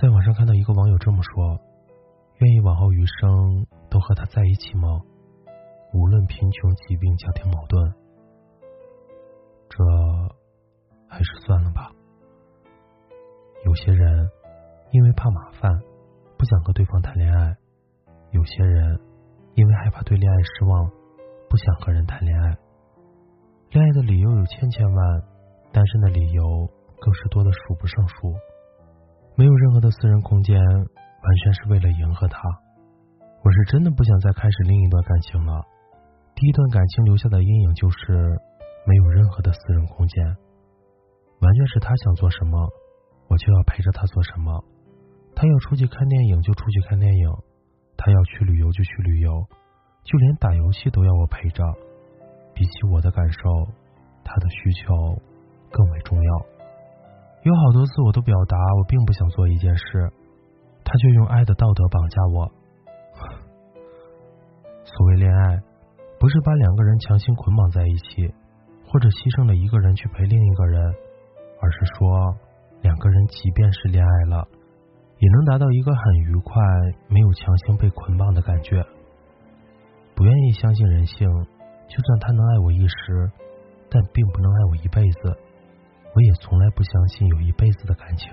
在网上看到一个网友这么说。愿意往后余生都和他在一起吗？无论贫穷、疾病、家庭矛盾，这还是算了吧。有些人因为怕麻烦，不想和对方谈恋爱；有些人因为害怕对恋爱失望，不想和人谈恋爱。恋爱的理由有千千万，单身的理由更是多的数不胜数。没有任何的私人空间。完全是为了迎合他，我是真的不想再开始另一段感情了。第一段感情留下的阴影就是没有任何的私人空间，完全是他想做什么，我就要陪着他做什么。他要出去看电影就出去看电影，他要去旅游就去旅游，就连打游戏都要我陪着。比起我的感受，他的需求更为重要。有好多次我都表达我并不想做一件事。他就用爱的道德绑架我。所谓恋爱，不是把两个人强行捆绑在一起，或者牺牲了一个人去陪另一个人，而是说两个人即便是恋爱了，也能达到一个很愉快、没有强行被捆绑的感觉。不愿意相信人性，就算他能爱我一时，但并不能爱我一辈子。我也从来不相信有一辈子的感情。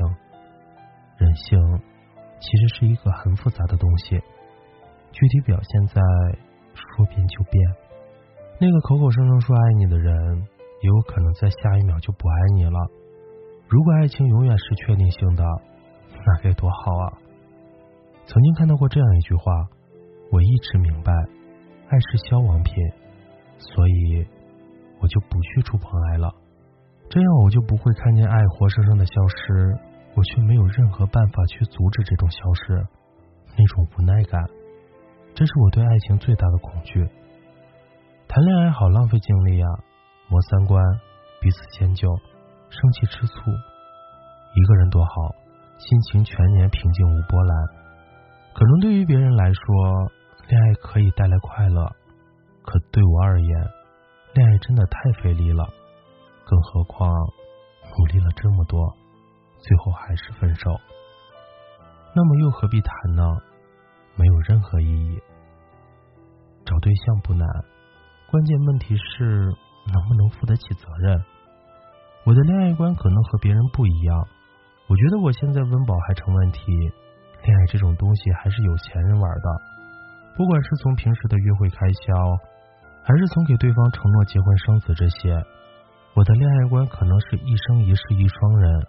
人性。其实是一个很复杂的东西，具体表现在说变就变。那个口口声声说爱你的人，也有可能在下一秒就不爱你了。如果爱情永远是确定性的，那该多好啊！曾经看到过这样一句话，我一直明白，爱是消亡品，所以我就不去触碰爱了，这样我就不会看见爱活生生的消失。我却没有任何办法去阻止这种消失，那种无奈感，这是我对爱情最大的恐惧。谈恋爱好浪费精力呀，磨三观，彼此迁就，生气吃醋。一个人多好，心情全年平静无波澜。可能对于别人来说，恋爱可以带来快乐，可对我而言，恋爱真的太费力了。更何况努力了这么多。最后还是分手，那么又何必谈呢？没有任何意义。找对象不难，关键问题是能不能负得起责任。我的恋爱观可能和别人不一样，我觉得我现在温饱还成问题，恋爱这种东西还是有钱人玩的。不管是从平时的约会开销，还是从给对方承诺结婚生子这些，我的恋爱观可能是一生一世一双人。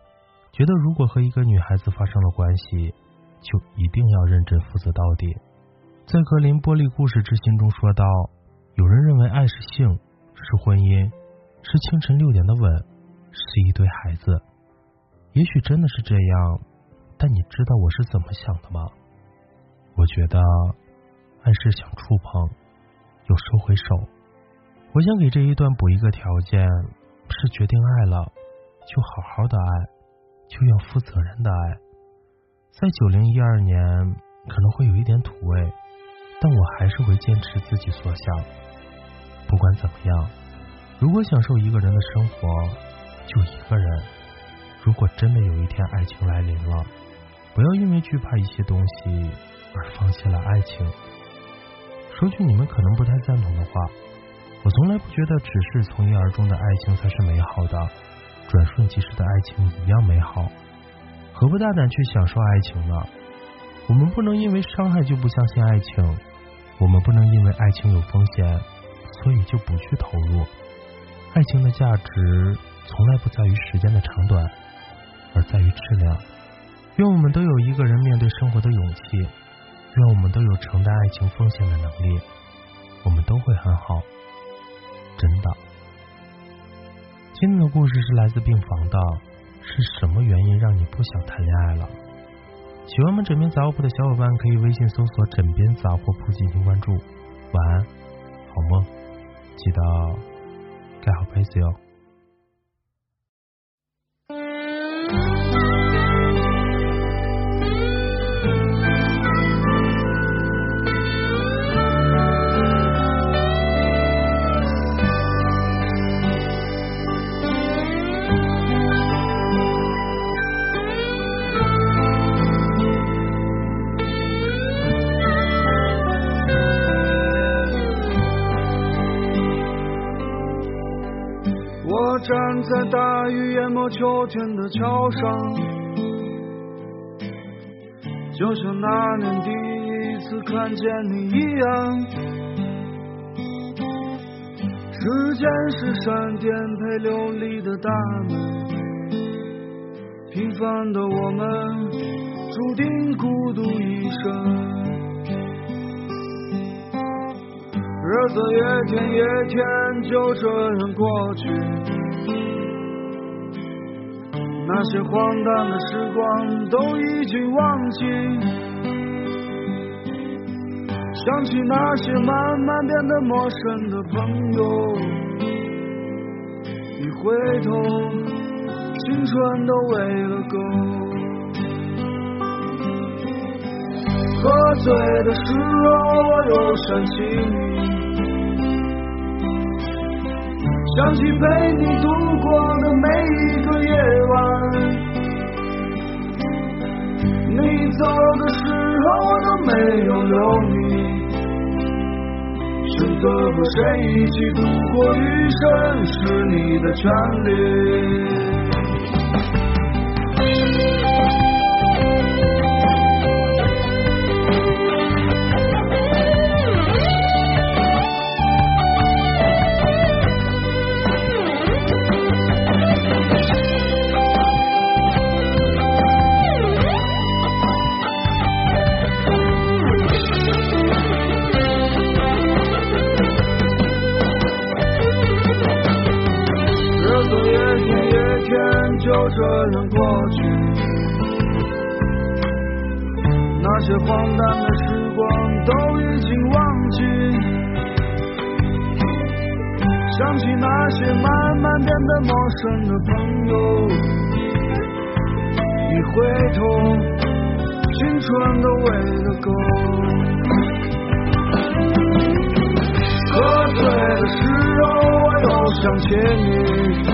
觉得如果和一个女孩子发生了关系，就一定要认真负责到底。在格林玻璃故事之心中说道：“有人认为爱是性，是婚姻，是清晨六点的吻，是一对孩子。也许真的是这样，但你知道我是怎么想的吗？我觉得爱是想触碰，又收回手。我想给这一段补一个条件：是决定爱了，就好好的爱。”就要负责任的爱，在九零一二年可能会有一点土味，但我还是会坚持自己所想。不管怎么样，如果享受一个人的生活，就一个人。如果真的有一天爱情来临了，不要因为惧怕一些东西而放弃了爱情。说句你们可能不太赞同的话，我从来不觉得只是从一而终的爱情才是美好的。转瞬即逝的爱情一样美好，何不大胆去享受爱情呢？我们不能因为伤害就不相信爱情，我们不能因为爱情有风险，所以就不去投入。爱情的价值从来不在于时间的长短，而在于质量。愿我们都有一个人面对生活的勇气，愿我们都有承担爱情风险的能力，我们都会很好，真的。今天的故事是来自病房的，是什么原因让你不想谈恋爱了？喜欢我们枕边杂货铺的小伙伴可以微信搜索“枕边杂货铺”进行关注。晚安，好梦，记得盖好被子哟。站在大雨淹没秋天的桥上，就像那年第一次看见你一样。时间是闪电陪流离的大门，平凡的我们注定孤独一生。日子一天一天就这样过去。那些荒诞的时光都已经忘记，想起那些慢慢变得陌生的朋友，一回头，青春都喂了狗。喝醉的时候，我又想起你，想起陪你度过的每一个夜晚。你走的时候，我都没有留你。选择和谁一起度过余生，是你的权利。就这样过去，那些荒诞的时光都已经忘记。想起那些慢慢变得陌生的朋友，一回头，青春都喂了狗。喝醉的时候，我又想起你。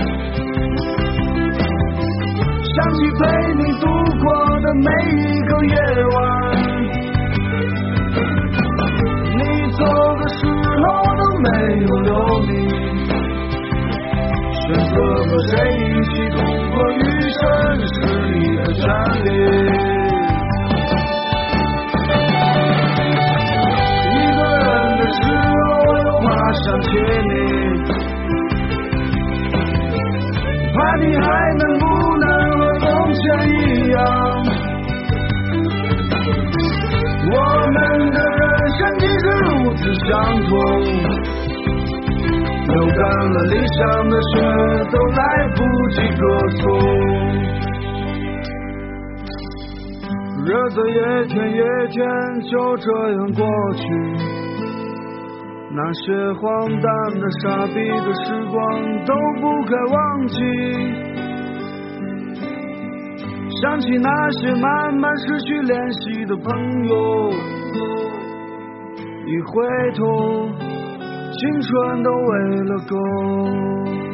起陪你度过的每一个夜晚，你走的时候都没有留你，选择和谁一起度过余生是你的权利。一个人的时候又怕想起你，怕你还流干了理想的雪，都来不及歌颂。日子一天一天就这样过去，那些荒诞的、傻逼的时光都不该忘记。想起那些慢慢失去联系的朋友，一回头，青春都喂了狗。